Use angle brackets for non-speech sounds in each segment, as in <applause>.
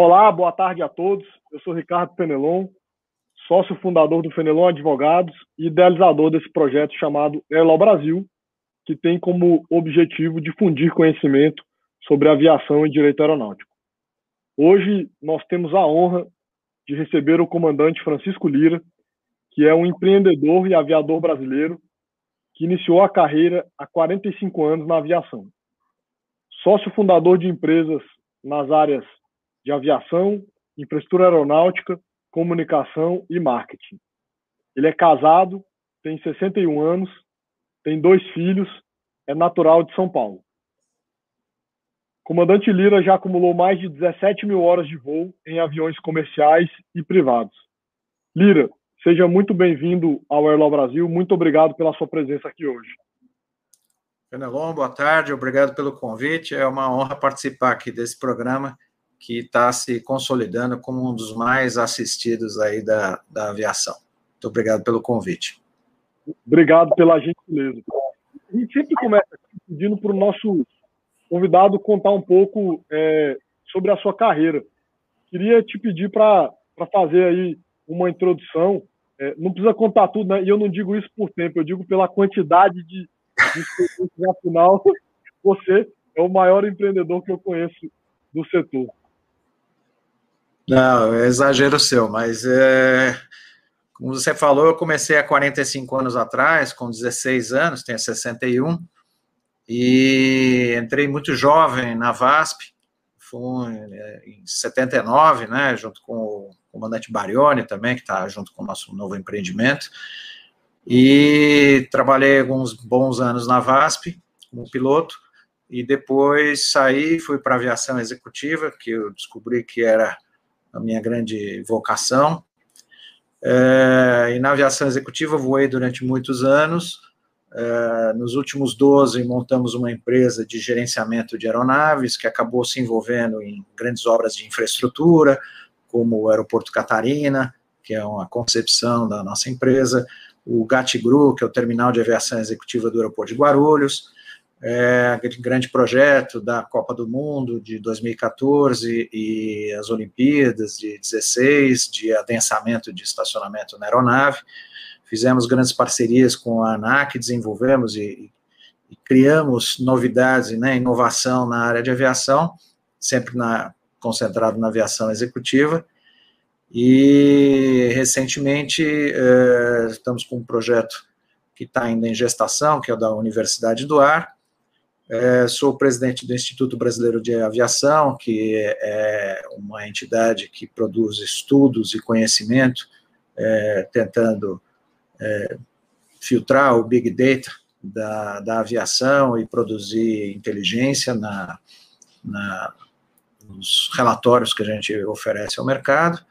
Olá, boa tarde a todos. Eu sou Ricardo Fenelon, sócio fundador do Fenelon Advogados e idealizador desse projeto chamado Elo Brasil, que tem como objetivo difundir conhecimento sobre aviação e direito aeronáutico. Hoje nós temos a honra de receber o comandante Francisco Lira, que é um empreendedor e aviador brasileiro que iniciou a carreira há 45 anos na aviação. Sócio fundador de empresas nas áreas de aviação, infraestrutura aeronáutica, comunicação e marketing. Ele é casado, tem 61 anos, tem dois filhos, é natural de São Paulo. Comandante Lira já acumulou mais de 17 mil horas de voo em aviões comerciais e privados. Lira, seja muito bem-vindo ao Airlaw Brasil. Muito obrigado pela sua presença aqui hoje. Fenelon, boa tarde, obrigado pelo convite. É uma honra participar aqui desse programa que está se consolidando como um dos mais assistidos aí da, da aviação. Muito obrigado pelo convite. Obrigado pela gentileza. A gente sempre começa pedindo para o nosso convidado contar um pouco é, sobre a sua carreira. Queria te pedir para fazer aí uma introdução. É, não precisa contar tudo, né? E eu não digo isso por tempo, eu digo pela quantidade de, de afinal, <laughs> você é o maior empreendedor que eu conheço do setor. Não, é exagero seu, mas é, como você falou, eu comecei há 45 anos atrás, com 16 anos, tenho 61, e entrei muito jovem na VASP, foi em 79, né, junto com o comandante Barioni também, que está junto com o nosso novo empreendimento, e trabalhei alguns bons anos na VASP, como piloto, e depois saí, fui para a aviação executiva, que eu descobri que era a minha grande vocação. É, e na aviação executiva voei durante muitos anos. É, nos últimos 12, montamos uma empresa de gerenciamento de aeronaves que acabou se envolvendo em grandes obras de infraestrutura, como o Aeroporto Catarina, que é uma concepção da nossa empresa, o GATGRU, que é o Terminal de Aviação Executiva do Aeroporto de Guarulhos, é, grande projeto da Copa do Mundo de 2014 e as Olimpíadas de 16, de adensamento de estacionamento na aeronave. Fizemos grandes parcerias com a ANAC, desenvolvemos e, e criamos novidades, né, inovação na área de aviação, sempre na, concentrado na aviação executiva. E recentemente é, estamos com um projeto que está ainda em gestação, que é o da Universidade do Ar, é, sou presidente do Instituto Brasileiro de Aviação, que é uma entidade que produz estudos e conhecimento, é, tentando é, filtrar o Big Data da, da aviação e produzir inteligência na, na, nos relatórios que a gente oferece ao mercado.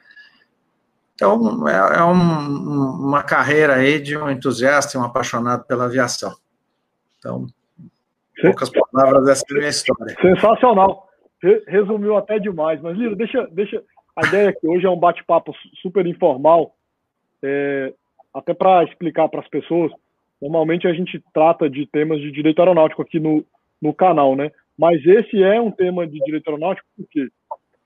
Então, é, é um, uma carreira aí de um entusiasta e um apaixonado pela aviação. Então, poucas palavras, essa é a minha história. Sensacional. Resumiu até demais. Mas, Lira, deixa, deixa. A ideia aqui hoje é um bate-papo super informal, é, até para explicar para as pessoas. Normalmente a gente trata de temas de direito aeronáutico aqui no, no canal, né? Mas esse é um tema de direito aeronáutico por quê?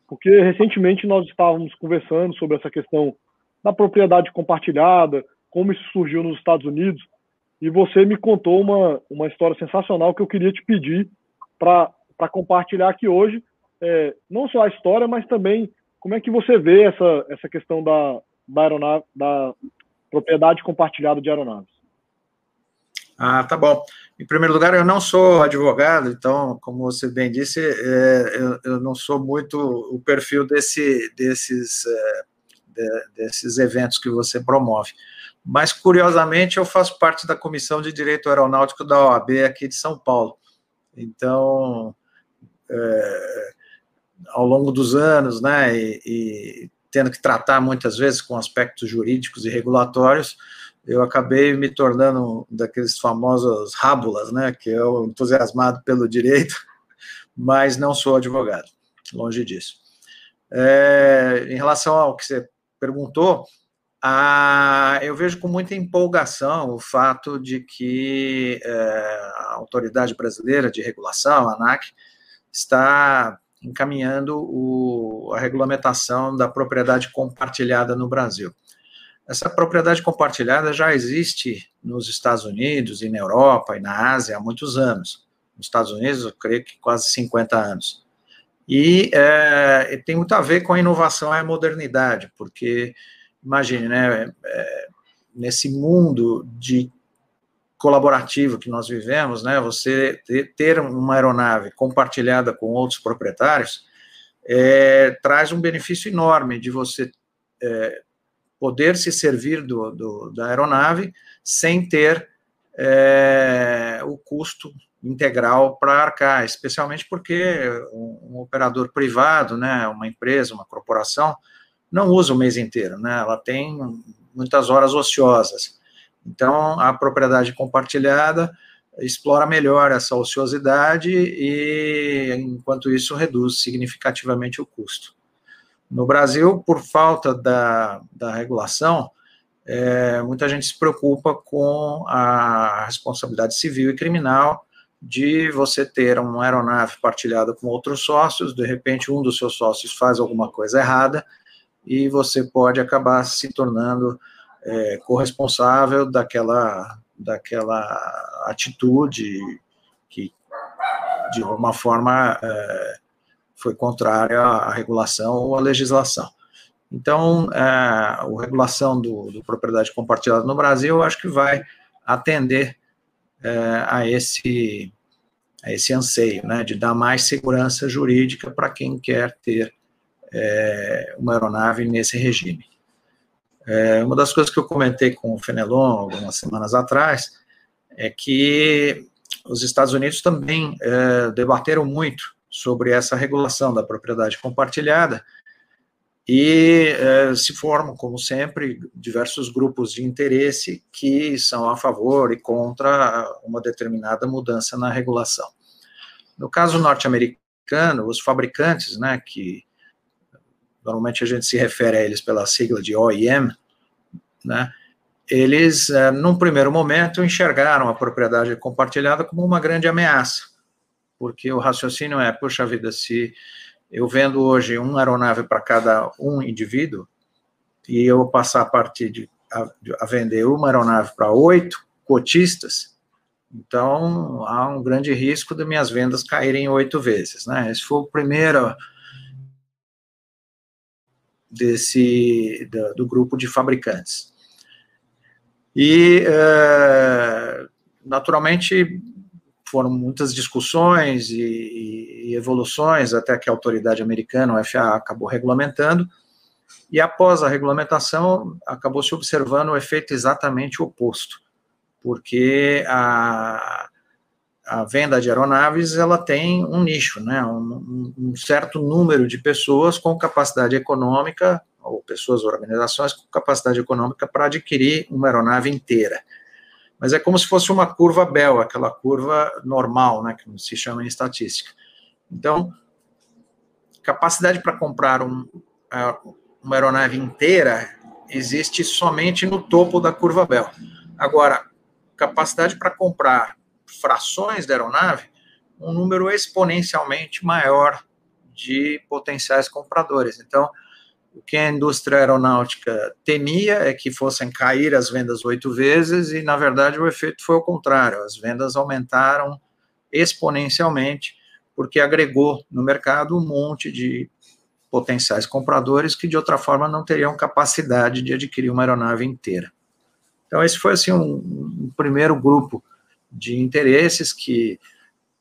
Porque recentemente nós estávamos conversando sobre essa questão da propriedade compartilhada, como isso surgiu nos Estados Unidos, e você me contou uma, uma história sensacional que eu queria te pedir para compartilhar aqui hoje. É, não só a história, mas também como é que você vê essa, essa questão da, da, aeronave, da propriedade compartilhada de aeronaves. Ah, tá bom. Em primeiro lugar, eu não sou advogado, então, como você bem disse, é, eu, eu, não sou muito o perfil desse, desses, é, de, desses eventos que você promove mas curiosamente eu faço parte da Comissão de Direito Aeronáutico da OAB aqui de São Paulo. Então, é, ao longo dos anos, né, e, e, tendo que tratar muitas vezes com aspectos jurídicos e regulatórios, eu acabei me tornando daqueles famosos rábulas, né, que o entusiasmado pelo direito, <laughs> mas não sou advogado, longe disso. É, em relação ao que você perguntou, ah, eu vejo com muita empolgação o fato de que é, a Autoridade Brasileira de Regulação, a ANAC, está encaminhando o, a regulamentação da propriedade compartilhada no Brasil. Essa propriedade compartilhada já existe nos Estados Unidos e na Europa e na Ásia há muitos anos. Nos Estados Unidos, eu creio que quase 50 anos. E é, tem muito a ver com a inovação e a modernidade, porque, imagine, né, é, nesse mundo de colaborativo que nós vivemos, né, você ter uma aeronave compartilhada com outros proprietários é, traz um benefício enorme de você é, poder se servir do, do, da aeronave sem ter é, o custo integral para arcar, especialmente porque um, um, operador privado, né, uma empresa, uma corporação, não usa o mês inteiro, né, ela tem muitas horas ociosas. Então, a propriedade compartilhada explora melhor essa ociosidade e, enquanto isso, reduz significativamente o custo. No Brasil, por falta da, da regulação, é, muita gente se preocupa com a responsabilidade civil e criminal de você ter uma aeronave partilhada com outros sócios, de repente um dos seus sócios faz alguma coisa errada e você pode acabar se tornando é, corresponsável daquela, daquela atitude que, de alguma forma, é, foi contrária à regulação ou à legislação. Então, é, a regulação do, do, propriedade compartilhada no Brasil, eu acho que vai atender é, a, esse, a esse anseio, né, de dar mais segurança jurídica para quem quer ter é, uma aeronave nesse regime. É, uma das coisas que eu comentei com o Fenelon algumas semanas atrás é que os Estados Unidos também é, debateram muito sobre essa regulação da propriedade compartilhada e é, se formam, como sempre, diversos grupos de interesse que são a favor e contra uma determinada mudança na regulação. No caso norte-americano, os fabricantes, né, que normalmente a gente se refere a eles pela sigla de OEM, né, eles, é, num primeiro momento, enxergaram a propriedade compartilhada como uma grande ameaça, porque o raciocínio é, puxa vida, se eu vendo hoje uma aeronave para cada um indivíduo, e eu passar a partir de a, a vender uma aeronave para oito cotistas, então há um grande risco de minhas vendas caírem oito vezes, né? Esse foi o primeiro desse do, do grupo de fabricantes. E, uh, naturalmente, foram muitas discussões e, e, evoluções até que a autoridade americana, o FAA, acabou regulamentando, e após a regulamentação, acabou se observando o efeito exatamente oposto, porque a, a venda de aeronaves, ela tem um nicho, né, um, um certo número de pessoas com capacidade econômica ou pessoas, organizações com capacidade econômica para adquirir uma aeronave inteira. Mas é como se fosse uma curva Bell, aquela curva normal, né, que se chama em estatística. Então, capacidade para comprar um, uma aeronave inteira existe somente no topo da curva Bell. Agora, capacidade para comprar frações da aeronave, um número exponencialmente maior de potenciais compradores. Então, o que a indústria aeronáutica temia é que fossem cair as vendas oito vezes, e na verdade o efeito foi o contrário: as vendas aumentaram exponencialmente, porque agregou no mercado um monte de potenciais compradores que de outra forma não teriam capacidade de adquirir uma aeronave inteira. Então, esse foi assim um, um primeiro grupo de interesses que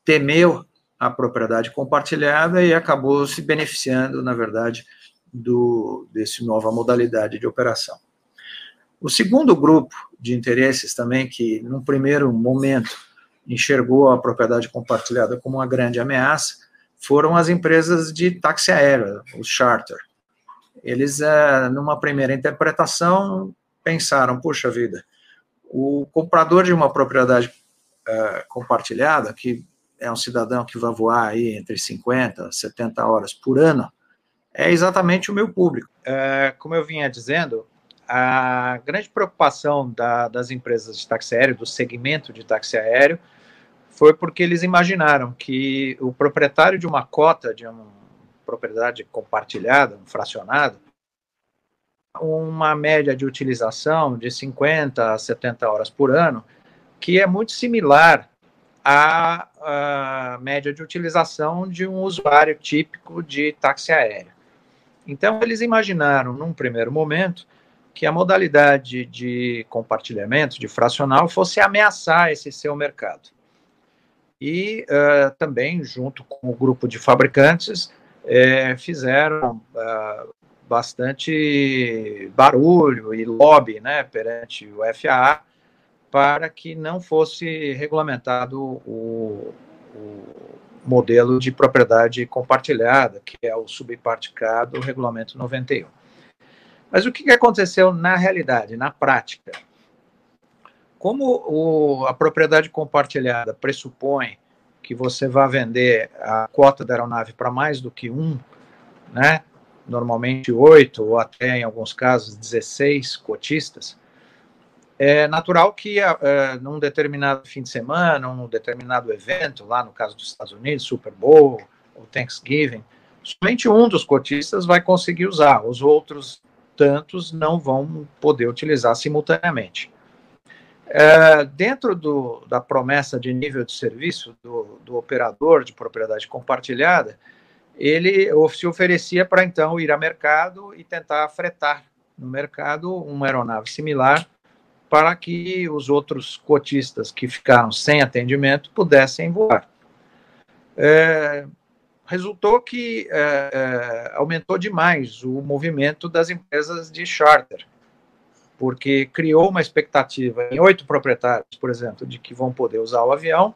temeu a propriedade compartilhada e acabou se beneficiando, na verdade, do, desse nova modalidade de operação. O segundo grupo de interesses também, que num primeiro momento enxergou a propriedade compartilhada como uma grande ameaça, foram as empresas de táxi aéreo, os charter. Eles, é, numa primeira interpretação, pensaram, puxa vida, o comprador de uma propriedade é, compartilhada, que é um cidadão que vai voar aí entre 50 e 70 horas por ano, é exatamente o meu público. É, como eu vinha dizendo, a grande preocupação da, das empresas de táxi aéreo, do segmento de táxi aéreo, foi porque eles imaginaram que o proprietário de uma cota, de um, propriedade compartilhada, um fracionado, uma média de utilização de 50 a 70 horas por ano, que é muito similar à, à média de utilização de um usuário típico de táxi aéreo. Então, eles imaginaram, num primeiro momento, que a modalidade de compartilhamento, de fracional, fosse ameaçar esse seu mercado. E uh, também, junto com o grupo de fabricantes, é, fizeram uh, bastante barulho e lobby né, perante o FAA para que não fosse regulamentado o, o modelo de propriedade compartilhada, que é o subparticado do Regulamento 91. Mas o que aconteceu na realidade, na prática? Como o, a propriedade compartilhada pressupõe que você vai vender a cota da aeronave para mais do que um, né? normalmente oito ou até em alguns casos 16 cotistas, é natural que uh, num determinado fim de semana, num determinado evento, lá no caso dos Estados Unidos, Super Bowl ou Thanksgiving, somente um dos cotistas vai conseguir usar, os outros tantos não vão poder utilizar simultaneamente. É, dentro do, da promessa de nível de serviço do, do operador de propriedade compartilhada, ele se oferecia para então ir a mercado e tentar fretar no mercado uma aeronave similar para que os outros cotistas que ficaram sem atendimento pudessem voar. É, resultou que é, é, aumentou demais o movimento das empresas de charter, porque criou uma expectativa em oito proprietários, por exemplo, de que vão poder usar o avião.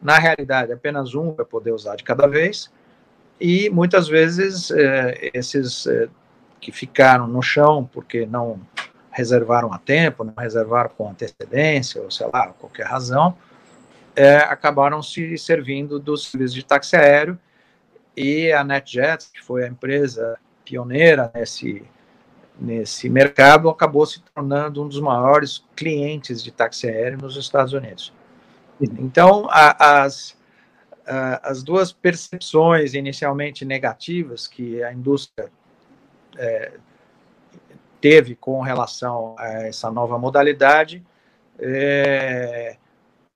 Na realidade, apenas um vai poder usar de cada vez, e muitas vezes é, esses é, que ficaram no chão porque não reservaram a tempo, não reservaram com antecedência, ou sei lá, qualquer razão, é, acabaram se servindo dos serviços de táxi aéreo e a NetJet, que foi a empresa pioneira nesse, nesse mercado, acabou se tornando um dos maiores clientes de táxi aéreo nos Estados Unidos. Então, a, as, a, as duas percepções inicialmente negativas que a indústria é, teve com relação a essa nova modalidade, é,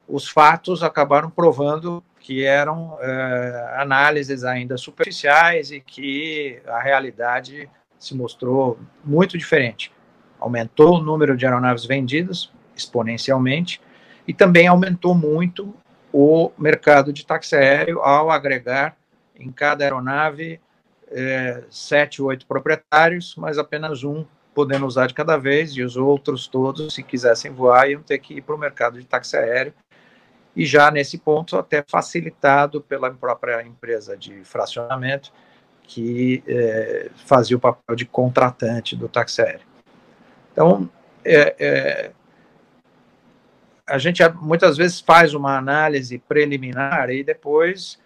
os fatos acabaram provando que eram é, análises ainda superficiais e que a realidade se mostrou muito diferente. Aumentou o número de aeronaves vendidas exponencialmente e também aumentou muito o mercado de táxi aéreo ao agregar em cada aeronave é, sete, oito proprietários, mas apenas um podendo usar de cada vez, e os outros todos, se quisessem voar, iam ter que ir para o mercado de táxi aéreo, e já nesse ponto até facilitado pela própria empresa de fracionamento, que é, fazia o papel de contratante do táxi aéreo. Então, é, é, a gente muitas vezes faz uma análise preliminar e depois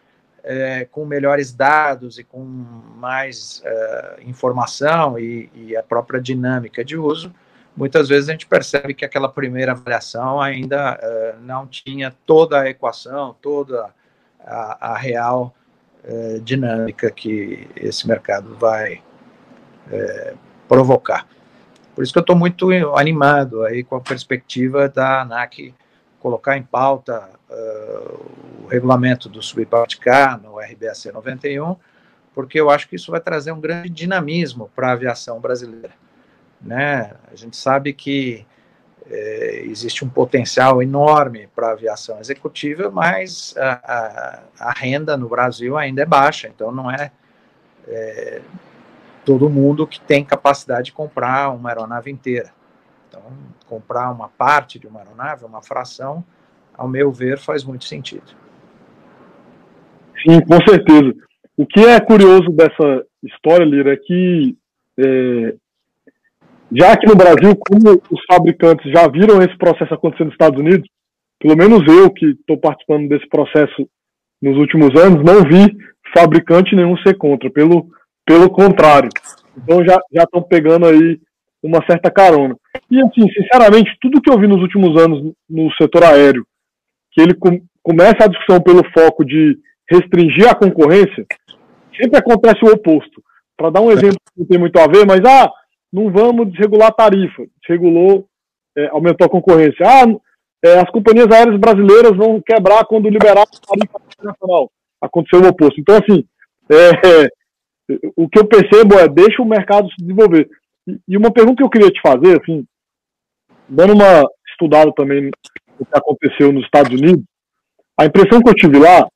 é, com melhores dados e com mais é, informação e, e, a própria dinâmica de uso, muitas vezes a gente percebe que aquela primeira avaliação ainda é, não tinha toda a equação, toda a, a real é, dinâmica que esse mercado vai é, provocar. Por isso que eu estou muito animado aí com a perspectiva da ANAC colocar em pauta uh, o regulamento do subpart no RBAC 91, porque eu acho que isso vai trazer um grande dinamismo para a aviação brasileira. Né? A gente sabe que é, existe um potencial enorme para a aviação executiva, mas a, a, a, renda no Brasil ainda é baixa, então não é, é todo mundo que tem capacidade de comprar uma aeronave inteira. Então, comprar uma parte de uma aeronave, uma fração, ao meu ver, faz muito sentido. Sim, com certeza. O que é curioso dessa história, Lira, é que é, já aqui no Brasil, como os fabricantes já viram esse processo acontecendo nos Estados Unidos, pelo menos eu que estou participando desse processo nos últimos anos, não vi fabricante nenhum ser contra, pelo, pelo contrário. Então já estão pegando aí uma certa carona. E assim, sinceramente, tudo que eu vi nos últimos anos no setor aéreo, que ele com, começa a discussão pelo foco de restringir a concorrência, sempre acontece o oposto. Para dar um exemplo que não tem muito a ver, mas ah, não vamos desregular a tarifa. Desregulou, é, aumentou a concorrência. Ah, é, as companhias aéreas brasileiras vão quebrar quando liberar a tarifa internacional. Aconteceu o oposto. Então, assim, é, o que eu percebo é deixa o mercado se desenvolver. E, e uma pergunta que eu queria te fazer, assim, dando uma estudada também no que aconteceu nos Estados Unidos, a impressão que eu tive lá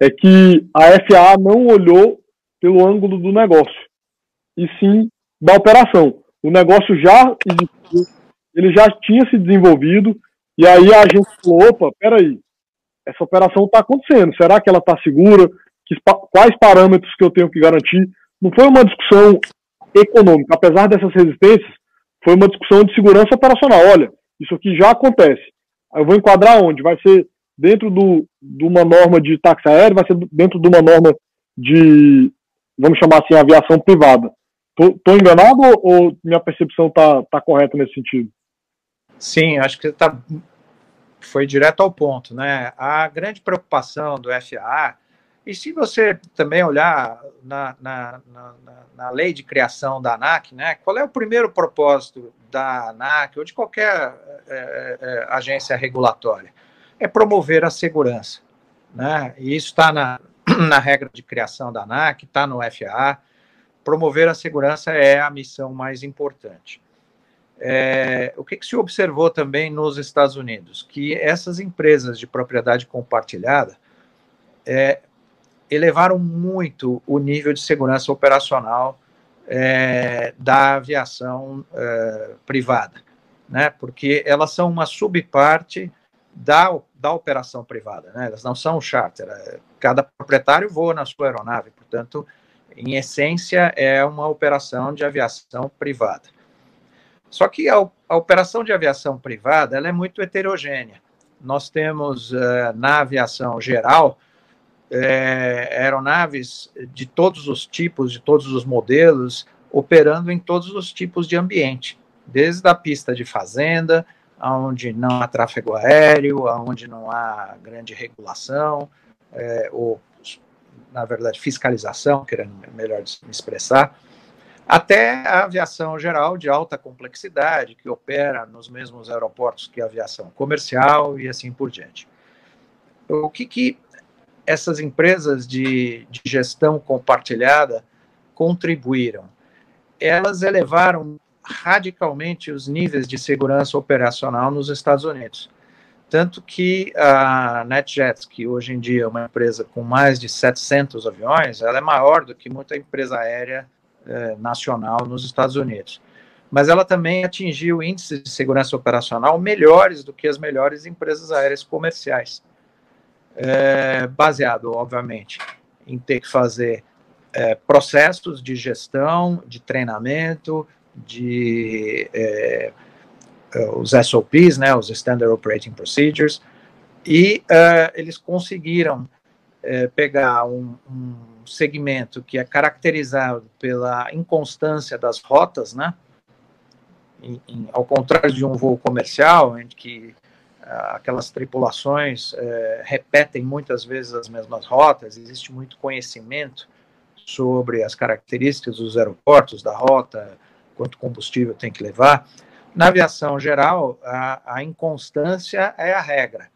é que a FAA não olhou pelo ângulo do negócio, e sim da operação. O negócio já existiu, ele já tinha se desenvolvido, e aí a gente falou, opa, peraí, essa operação está acontecendo, será que ela está segura? Que, quais parâmetros que eu tenho que garantir? Não foi uma discussão econômica, apesar dessas resistências, foi uma discussão de segurança operacional. Olha, isso aqui já acontece. Eu vou enquadrar onde? Vai ser dentro do, de uma norma de táxi aéreo, vai ser dentro de uma norma de, vamos chamar assim, aviação privada. Estou enganado ou, minha percepção está tá correta nesse sentido? Sim, acho que tá, foi direto ao ponto. Né? A grande preocupação do FAA, e se você também olhar na, na, na, na lei de criação da ANAC, né, qual é o primeiro propósito da ANAC ou de qualquer é, é, agência regulatória? É promover a segurança. Né? E isso está na, <clears throat> na regra de criação da ANAC, está no FAA. Promover a segurança é a missão mais importante. É, o que, que, se observou também nos Estados Unidos? Que essas empresas de propriedade compartilhada é, elevaram muito o nível de segurança operacional é, da aviação é, privada, né? porque elas são uma subparte da, da operação privada, né? Elas não são charter. É, cada proprietário voa na sua aeronave, portanto, em essência, é uma operação de aviação privada. Só que a, a operação de aviação privada ela é muito heterogênea. Nós temos uh, na aviação geral é, aeronaves de todos os tipos, de todos os modelos, operando em todos os tipos de ambiente, desde a pista de fazenda onde não há tráfego aéreo, onde não há grande regulação, é, ou, na verdade, fiscalização, querendo melhor me expressar, até a aviação geral de alta complexidade, que opera nos mesmos aeroportos que a aviação comercial e assim por diante. O que, que essas empresas de, de gestão compartilhada contribuíram? Elas elevaram radicalmente os níveis de segurança operacional nos Estados Unidos. Tanto que a NetJets, que hoje em dia é uma empresa com mais de 700 aviões, ela é maior do que muita empresa aérea eh, nacional nos Estados Unidos. Mas ela também atingiu índices de segurança operacional melhores do que as melhores empresas aéreas comerciais. É, baseado, obviamente, em ter que fazer é, processos de gestão, de treinamento, de é, é os SOPs, né, os Standard Operating Procedures, e uh, eles conseguiram uh, pegar um, um, segmento que é caracterizado pela inconstância das rotas, né, em, em, ao contrário de um voo comercial, em que uh, aquelas tripulações repetem muitas vezes as mesmas rotas, existe muito conhecimento sobre as características dos aeroportos, da rota, quanto combustível tem que levar. Na aviação geral, a, a inconstância é a regra.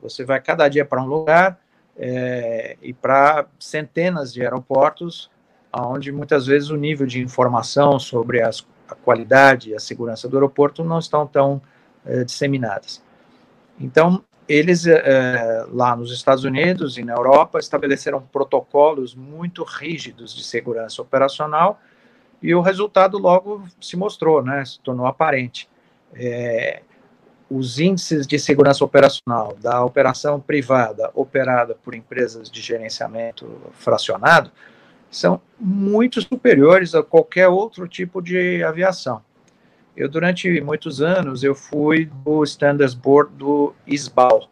Você vai cada dia para um lugar é, e para centenas de aeroportos, onde muitas vezes o nível de informação sobre as, a qualidade e a segurança do aeroporto não estão tão é, disseminadas. Então, eles é, lá nos Estados Unidos e na Europa estabeleceram protocolos muito rígidos de segurança operacional e o resultado logo se mostrou, né, se tornou aparente. É, os índices de segurança operacional da operação privada operada por empresas de gerenciamento fracionado são muito superiores a qualquer outro tipo de aviação. Eu, durante muitos anos, eu fui do Standards Board do ISBAL.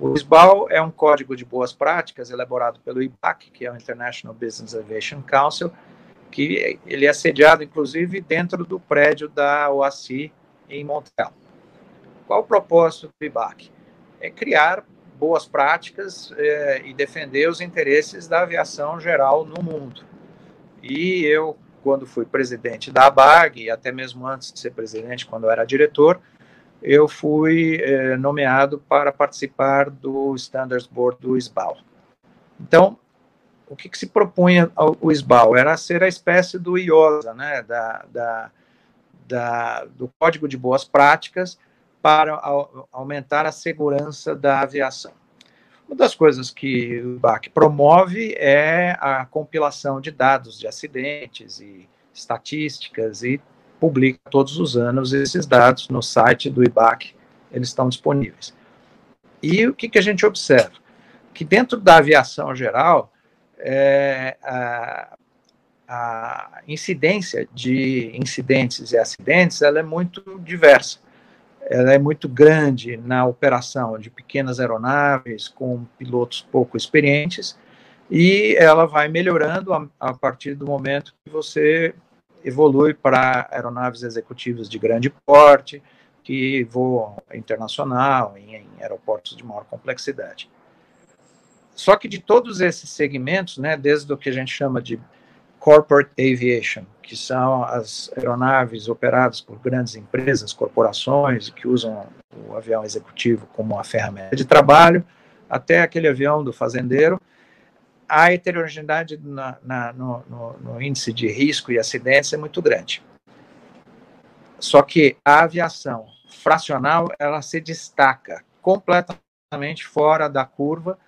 O ISBAL é um código de boas práticas elaborado pelo IBAC, que é o International Business Aviation Council, que ele é sediado, inclusive, dentro do prédio da OACI em Montreal. Qual o propósito do IBAC? É criar boas práticas é, e defender os interesses da aviação geral no mundo. E eu, quando fui presidente da ABAG, e até mesmo antes de ser presidente, quando eu era diretor, eu fui é, nomeado para participar do Standards Board do SBAL. Então, o que, que se propunha o SBAL? Era ser a espécie do IOSA, né, da, da, da, do Código de Boas Práticas para aumentar a segurança da aviação. Uma das coisas que o BAC promove é a compilação de dados de acidentes e estatísticas e publica todos os anos esses dados no site do IBAC, eles estão disponíveis. E o que, que a gente observa? Que dentro da aviação geral, é, a, a incidência de incidentes e acidentes ela é muito diversa. Ela é muito grande na operação de pequenas aeronaves com pilotos pouco experientes e ela vai melhorando a, a partir do momento que você evolui para aeronaves executivas de grande porte que voam internacional em, em aeroportos de maior complexidade. Só que de todos esses segmentos, né, desde o que a gente chama de corporate aviation, que são as aeronaves operadas por grandes empresas, corporações, que usam o avião executivo como uma ferramenta de trabalho, até aquele avião do fazendeiro, a heterogeneidade na, na, no, no, no índice de risco e acidentes é muito grande. Só que a aviação fracional, ela se destaca completamente fora da curva,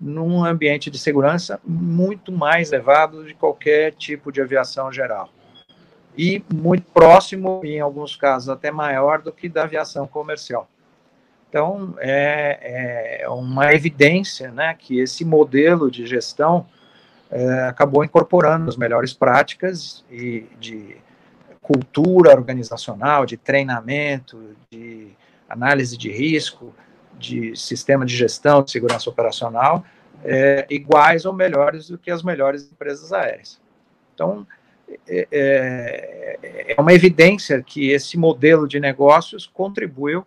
num ambiente de segurança muito mais elevado de qualquer tipo de aviação geral. E muito próximo, em alguns casos até maior, do que da aviação comercial. Então, é, é uma evidência né, que esse modelo de gestão é, acabou incorporando as melhores práticas e de cultura organizacional, de treinamento, de análise de risco, de sistema de gestão de segurança operacional é, iguais ou melhores do que as melhores empresas aéreas. Então, é, é, é uma evidência que esse modelo de negócios contribuiu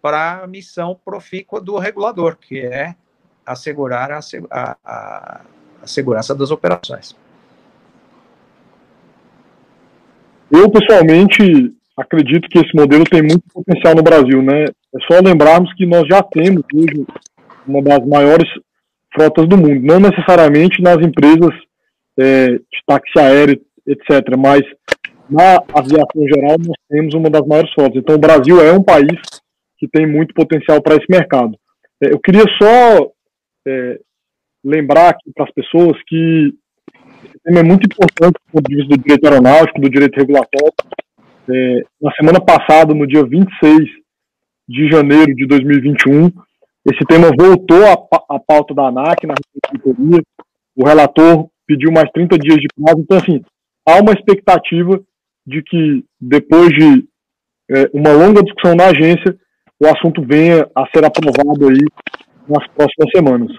para a missão profícua do regulador, que é assegurar a, a, a segurança das operações. Eu, pessoalmente, acredito que esse modelo tem muito potencial no Brasil, né? É só lembrarmos que nós já temos hoje uma das maiores frotas do mundo, não necessariamente nas empresas é, de táxi aéreo, etc., mas na aviação geral nós temos uma das maiores frotas. Então o Brasil é um país que tem muito potencial para esse mercado. É, eu queria só é, lembrar para as pessoas que esse tema é muito importante ponto de vista do direito aeronáutico, do direito regulatório. É, na semana passada, no dia 26 de janeiro de 2021, esse tema voltou à, pauta da ANAC na reitoria. O relator pediu mais 30 dias de prazo. Então, assim, há uma expectativa de que, depois de é, uma longa discussão na agência, o assunto venha a ser aprovado aí nas próximas semanas.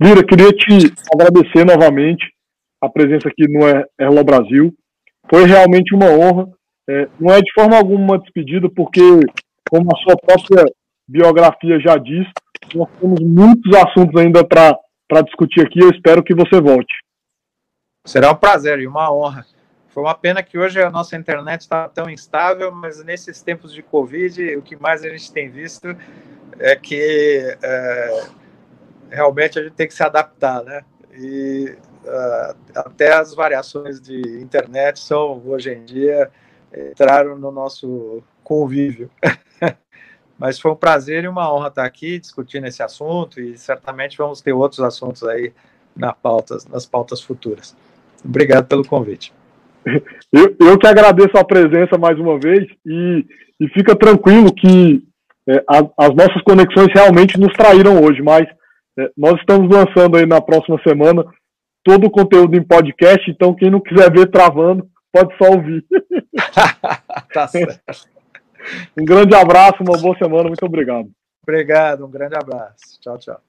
Lira, queria te agradecer novamente a presença aqui no Erlo Brasil. Foi realmente uma honra. É, não é de forma alguma uma despedida, porque, como a sua própria biografia já diz, nós temos muitos assuntos ainda para discutir aqui. Eu espero que você volte. Será um prazer e uma honra. Foi uma pena que hoje a nossa internet está tão instável, mas nesses tempos de Covid, o que mais a gente tem visto é que é, realmente a gente tem que se adaptar, né? E uh, até as variações de internet são, hoje em dia, entraram no nosso convívio. <laughs> Mas foi um prazer e uma honra estar aqui discutindo esse assunto e certamente vamos ter outros assuntos aí na pauta, nas pautas futuras. Obrigado pelo convite. Eu, eu que agradeço a presença mais uma vez e, e fica tranquilo que é, a, as nossas conexões realmente nos traíram hoje, mas é, nós estamos lançando aí na próxima semana todo o conteúdo em podcast, então quem não quiser ver travando, pode só ouvir. <laughs> <laughs> tá certo. Um grande abraço, uma boa semana, muito obrigado. Obrigado, um grande abraço. Tchau, tchau.